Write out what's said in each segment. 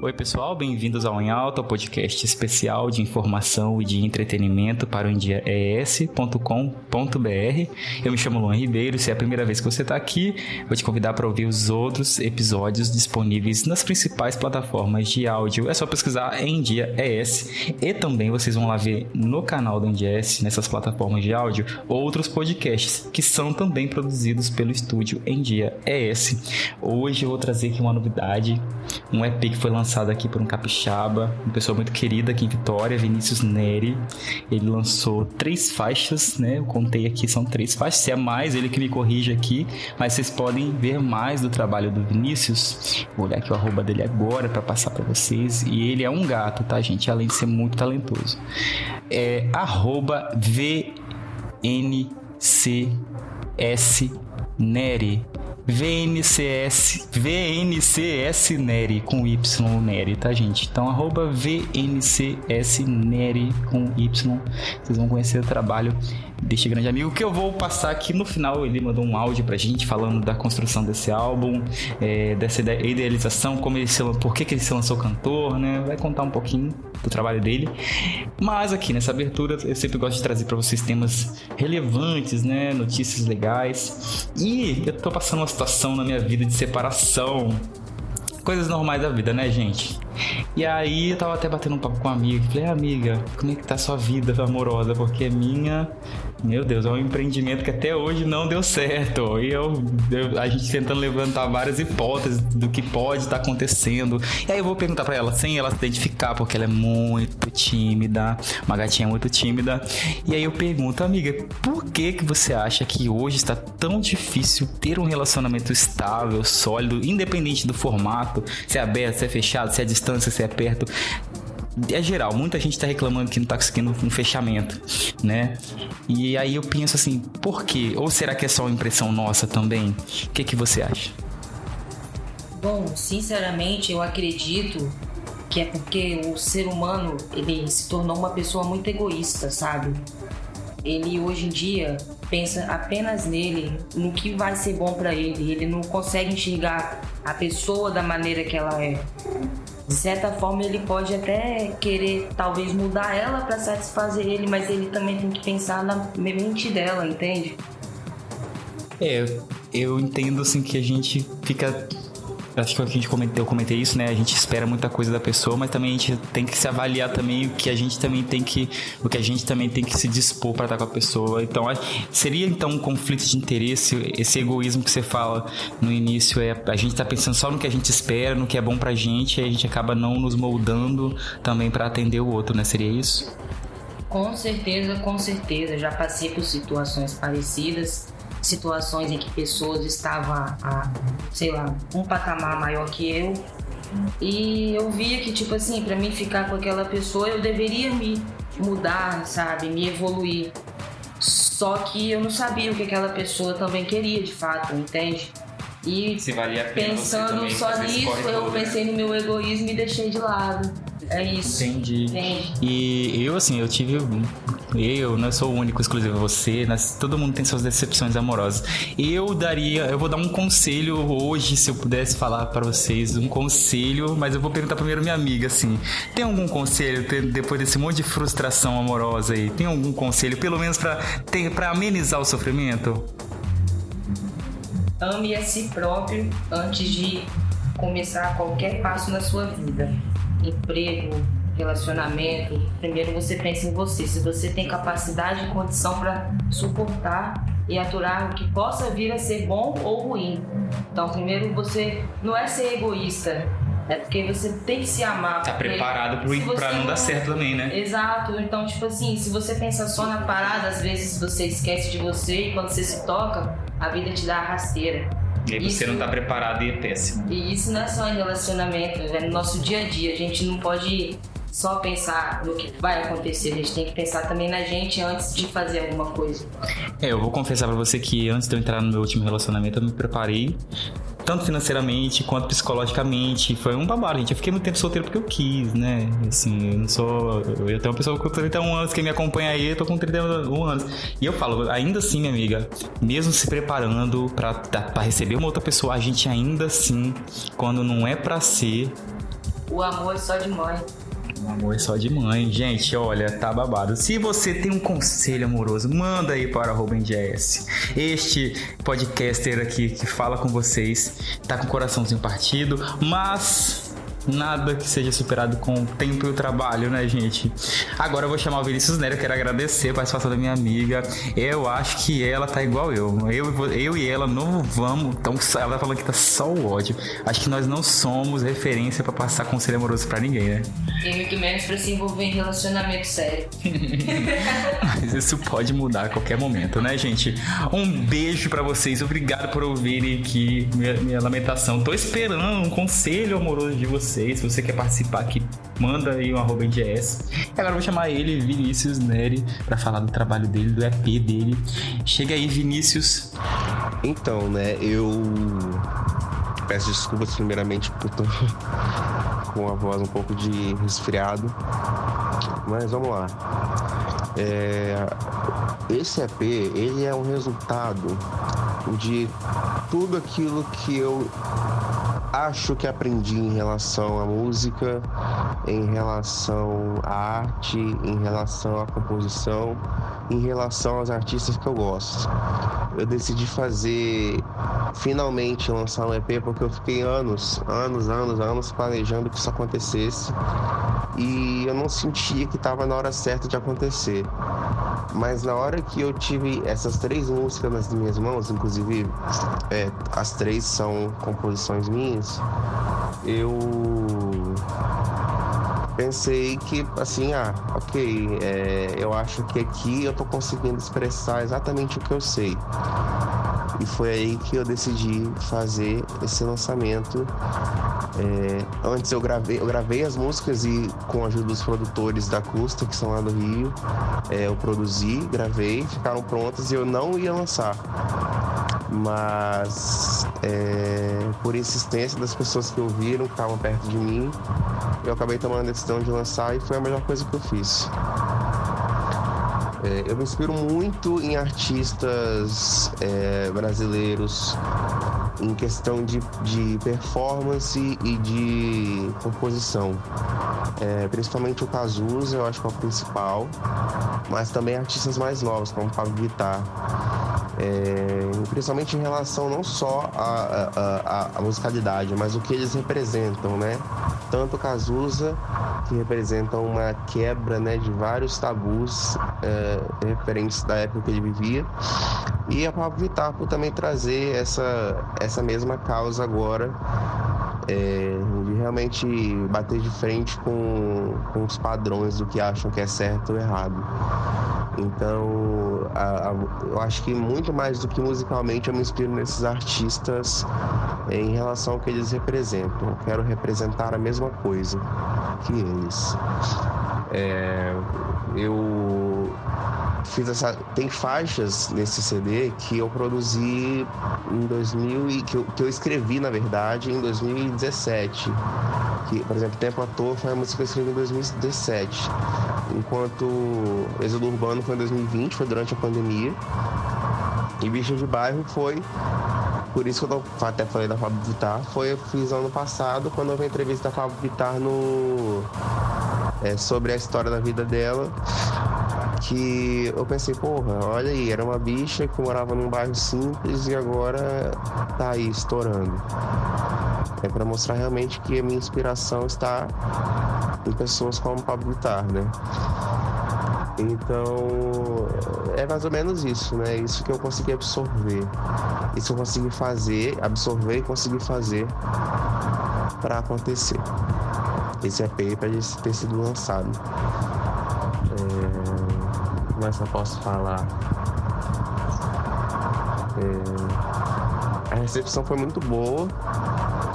Oi, pessoal, bem-vindos ao Em Alta, podcast especial de informação e de entretenimento para o endiaes.com.br. Eu me chamo Luan Ribeiro, se é a primeira vez que você está aqui, vou te convidar para ouvir os outros episódios disponíveis nas principais plataformas de áudio. É só pesquisar em Dia ES e também vocês vão lá ver no canal do ES, nessas plataformas de áudio, outros podcasts que são também produzidos pelo estúdio Em Dia ES. Hoje eu vou trazer aqui uma novidade, um EP que foi lançado lançado aqui por um capixaba, uma pessoa muito querida aqui em Vitória, Vinícius Neri. Ele lançou três faixas, né? Eu contei aqui, são três faixas. Se é mais, ele que me corrige aqui, mas vocês podem ver mais do trabalho do Vinícius. Vou olhar aqui o arroba dele agora para passar para vocês. E ele é um gato, tá, gente? Além de ser muito talentoso. É arroba VNCS Neri. VNCS, VNCS Neri com Y Neri, tá gente? Então arroba VNCS Neri com Y, vocês vão conhecer o trabalho deste grande amigo que eu vou passar aqui no final. Ele mandou um áudio pra gente falando da construção desse álbum, é, dessa idealização, como ele se, por que, que ele se lançou cantor, né? Vai contar um pouquinho do trabalho dele. Mas aqui nessa abertura eu sempre gosto de trazer para vocês temas relevantes, né? Notícias legais. E eu tô passando uma situação na minha vida de separação coisas normais da vida, né, gente? E aí eu tava até batendo um papo com uma amiga. Falei, amiga, como é que tá a sua vida amorosa? Porque a minha meu Deus, é um empreendimento que até hoje não deu certo. E eu, eu a gente tentando levantar várias hipóteses do que pode estar acontecendo. E aí eu vou perguntar para ela, sem ela se identificar, porque ela é muito tímida, uma gatinha muito tímida. E aí eu pergunto, amiga, por que que você acha que hoje está tão difícil ter um relacionamento estável, sólido, independente do formato, se é aberto, se é fechado, se é distância, se é perto? é geral, muita gente está reclamando que não está conseguindo um fechamento, né? E aí eu penso assim, por quê? Ou será que é só uma impressão nossa também? O que, que você acha? Bom, sinceramente, eu acredito que é porque o ser humano ele se tornou uma pessoa muito egoísta, sabe? Ele hoje em dia pensa apenas nele, no que vai ser bom para ele. Ele não consegue enxergar a pessoa da maneira que ela é de certa forma ele pode até querer talvez mudar ela para satisfazer ele, mas ele também tem que pensar na mente dela, entende? É, eu entendo assim que a gente fica acho que a gente comentei, eu comentei isso, né? A gente espera muita coisa da pessoa, mas também a gente tem que se avaliar também o que a gente também tem que, o que a gente também tem que se dispor para estar com a pessoa. Então, seria então um conflito de interesse, esse egoísmo que você fala no início é a gente tá pensando só no que a gente espera, no que é bom pra gente, e a gente acaba não nos moldando também para atender o outro, né? Seria isso? Com certeza, com certeza. Já passei por situações parecidas situações em que pessoas estavam a, sei lá, um patamar maior que eu. E eu via que, tipo assim, para mim ficar com aquela pessoa, eu deveria me mudar, sabe? Me evoluir. Só que eu não sabia o que aquela pessoa também queria de fato, entende? E pensando só nisso, eu né? pensei no meu egoísmo e deixei de lado. É isso. Entendi. Entendi. E eu, assim, eu tive. Eu não sou o único exclusivo, você, mas todo mundo tem suas decepções amorosas. Eu daria, eu vou dar um conselho hoje, se eu pudesse falar para vocês, um conselho, mas eu vou perguntar primeiro minha amiga, assim. Tem algum conselho depois desse monte de frustração amorosa aí? Tem algum conselho, pelo menos para para amenizar o sofrimento? Ame a si próprio antes de começar qualquer passo na sua vida emprego, relacionamento, primeiro você pensa em você. Se você tem capacidade e condição para suportar e aturar o que possa vir a ser bom ou ruim. Então, primeiro você não é ser egoísta, é porque você tem que se amar. Tá preparado para não, não dar certo também, né? Exato. Então, tipo assim, se você pensa só na parada, às vezes você esquece de você e quando você se toca, a vida te dá a rasteira. E aí você isso, não tá preparado e é péssimo. E isso não é só em relacionamento, é no nosso dia a dia. A gente não pode só pensar no que vai acontecer, a gente tem que pensar também na gente antes de fazer alguma coisa. É, eu vou confessar para você que antes de eu entrar no meu último relacionamento, eu me preparei tanto financeiramente quanto psicologicamente. Foi um babado, gente. Eu fiquei muito tempo solteiro porque eu quis, né? Assim, eu não sou. Eu tenho uma pessoa com 31 anos que me acompanha aí, eu tô com 31 anos. E eu falo, ainda assim, minha amiga, mesmo se preparando para receber uma outra pessoa, a gente ainda assim, quando não é para ser, O amor só de mãe. Um amor só de mãe. Gente, olha, tá babado. Se você tem um conselho amoroso, manda aí para o NGS. Este podcaster aqui que fala com vocês tá com o coraçãozinho partido, mas nada que seja superado com o tempo e o trabalho, né, gente? Agora eu vou chamar o Vinícius Nery, eu quero agradecer a participação da minha amiga. Eu acho que ela tá igual eu. Eu, eu e ela não vamos. Então, ela tá falando que tá só o ódio. Acho que nós não somos referência para passar conselho amoroso para ninguém, né? E muito menos pra se envolver em relacionamento sério. Mas isso pode mudar a qualquer momento, né, gente? Um beijo para vocês. Obrigado por ouvirem aqui minha, minha lamentação. Tô esperando um conselho amoroso de vocês vocês. Se você quer participar aqui, manda aí um arroba NGS. E agora eu vou chamar ele, Vinícius Neri, para falar do trabalho dele, do EP dele. Chega aí, Vinícius. Então, né, eu peço desculpas primeiramente por tô com a voz um pouco de resfriado. Mas vamos lá. É, esse EP, ele é um resultado de tudo aquilo que eu acho que aprendi em relação à música, em relação à arte, em relação à composição, em relação aos artistas que eu gosto. Eu decidi fazer finalmente lançar um EP porque eu fiquei anos, anos, anos, anos planejando que isso acontecesse e eu não sentia que estava na hora certa de acontecer. Mas na hora que eu tive essas três músicas nas minhas mãos, inclusive é, as três são composições minhas, eu pensei que, assim, ah, ok, é, eu acho que aqui eu tô conseguindo expressar exatamente o que eu sei. E foi aí que eu decidi fazer esse lançamento. É, antes eu gravei, eu gravei as músicas e com a ajuda dos produtores da Custa, que são lá do Rio, é, eu produzi, gravei, ficaram prontas e eu não ia lançar mas é, por insistência das pessoas que ouviram, que estavam perto de mim, eu acabei tomando a decisão de lançar e foi a melhor coisa que eu fiz. É, eu me inspiro muito em artistas é, brasileiros em questão de, de performance e de composição. É, principalmente o Cazuza, eu acho que é o principal, mas também artistas mais novos, como o Pablo Vittar. É, principalmente em relação não só à musicalidade, mas o que eles representam, né? Tanto Cazuza, que representa uma quebra né, de vários tabus é, referentes da época que ele vivia, e a Pablo Vittar por também trazer essa, essa mesma causa agora é, de realmente bater de frente com, com os padrões do que acham que é certo ou errado. Então, a, a, eu acho que muito mais do que musicalmente eu me inspiro nesses artistas em relação ao que eles representam. Eu quero representar a mesma coisa que eles. É, eu fiz essa. Tem faixas nesse CD que eu produzi em 2000 e que eu, que eu escrevi, na verdade, em 2017. Que, por exemplo, Tempo à Toa foi a música que eu escrevi em 2017. Enquanto Êxodo Urbano foi em 2020, foi durante a pandemia. E Bicha de Bairro foi por isso que eu até falei da Fábio Vittar, foi eu fiz ano passado, quando eu vi a entrevista da Fábio Vittar no. É, sobre a história da vida dela que eu pensei, porra, olha aí, era uma bicha que morava num bairro simples e agora tá aí estourando. É para mostrar realmente que a minha inspiração está em pessoas como Pablo Vittar, né? Então, é mais ou menos isso, né? Isso que eu consegui absorver. Isso eu consegui fazer, absorver e conseguir fazer para acontecer. Esse EP para ter sido lançado. Mais eu posso falar? É... A recepção foi muito boa,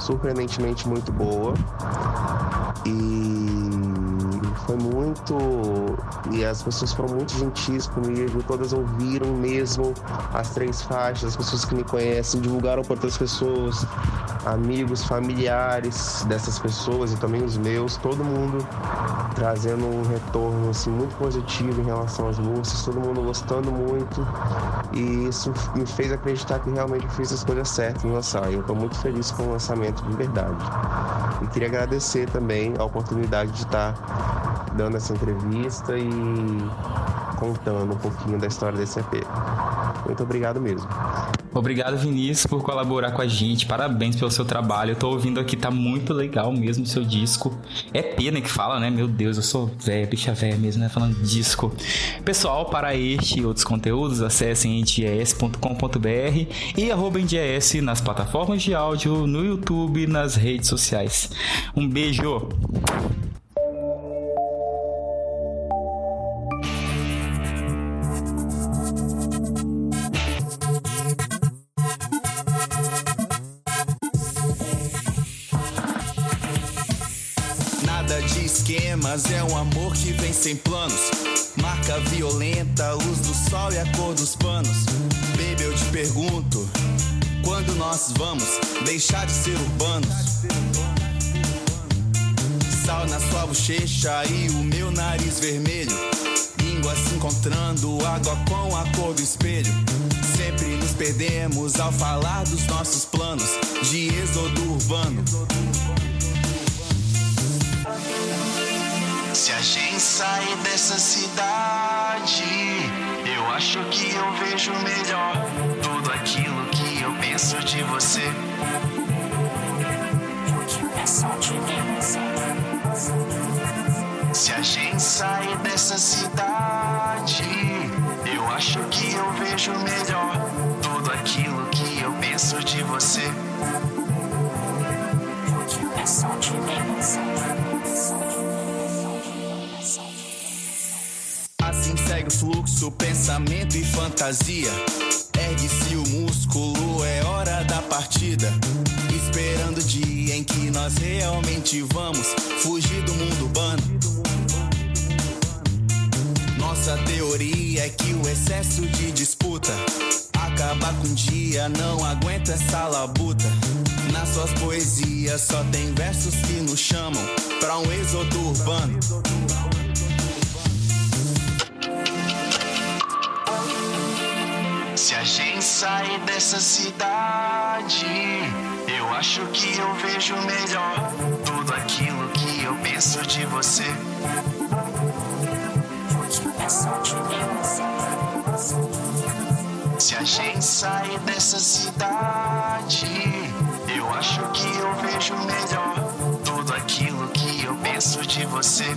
surpreendentemente muito boa. E foi muito. E as pessoas foram muito gentis comigo, todas ouviram mesmo as três faixas, as pessoas que me conhecem divulgaram para outras pessoas, amigos, familiares dessas pessoas e também os meus, todo mundo trazendo um retorno assim, muito positivo em relação às músicas, todo mundo gostando muito. E isso me fez acreditar que realmente fiz as coisas certas em lançar. E eu estou muito feliz com o lançamento de verdade. E queria agradecer também a oportunidade de estar dando essa entrevista e contando um pouquinho da história desse EP. Muito obrigado mesmo. Obrigado, Vinícius, por colaborar com a gente. Parabéns pelo seu trabalho. Eu tô ouvindo aqui, tá muito legal mesmo o seu disco. É pena que fala, né? Meu Deus, eu sou velho, bicha velha mesmo, né? Falando disco. Pessoal, para este e outros conteúdos, acessem endies.com.br e arroba endies nas plataformas de áudio, no YouTube, nas redes sociais. Um beijo! Mas é um amor que vem sem planos. Marca violenta, luz do sol e a cor dos panos. Baby, eu te pergunto, quando nós vamos deixar de ser urbanos? Sal na sua bochecha e o meu nariz vermelho. Língua se encontrando, água com a cor do espelho. Sempre nos perdemos ao falar dos nossos planos de êxodo urbano. Gente sair dessa cidade, eu acho que eu vejo melhor tudo aquilo que eu penso de você. Se a gente sair dessa cidade, eu acho que eu vejo melhor tudo aquilo que eu penso de você. Assim fluxo, pensamento e fantasia. Ergue-se o músculo, é hora da partida. Esperando o dia em que nós realmente vamos fugir do mundo urbano. Nossa teoria é que o excesso de disputa acaba com um dia, não aguenta essa labuta. Nas suas poesias só tem versos que nos chamam pra um êxodo urbano. Se a gente sair dessa cidade, eu acho que eu vejo melhor tudo aquilo que eu penso de você. Se a gente sair dessa cidade, eu acho que eu vejo melhor tudo aquilo que eu penso de você.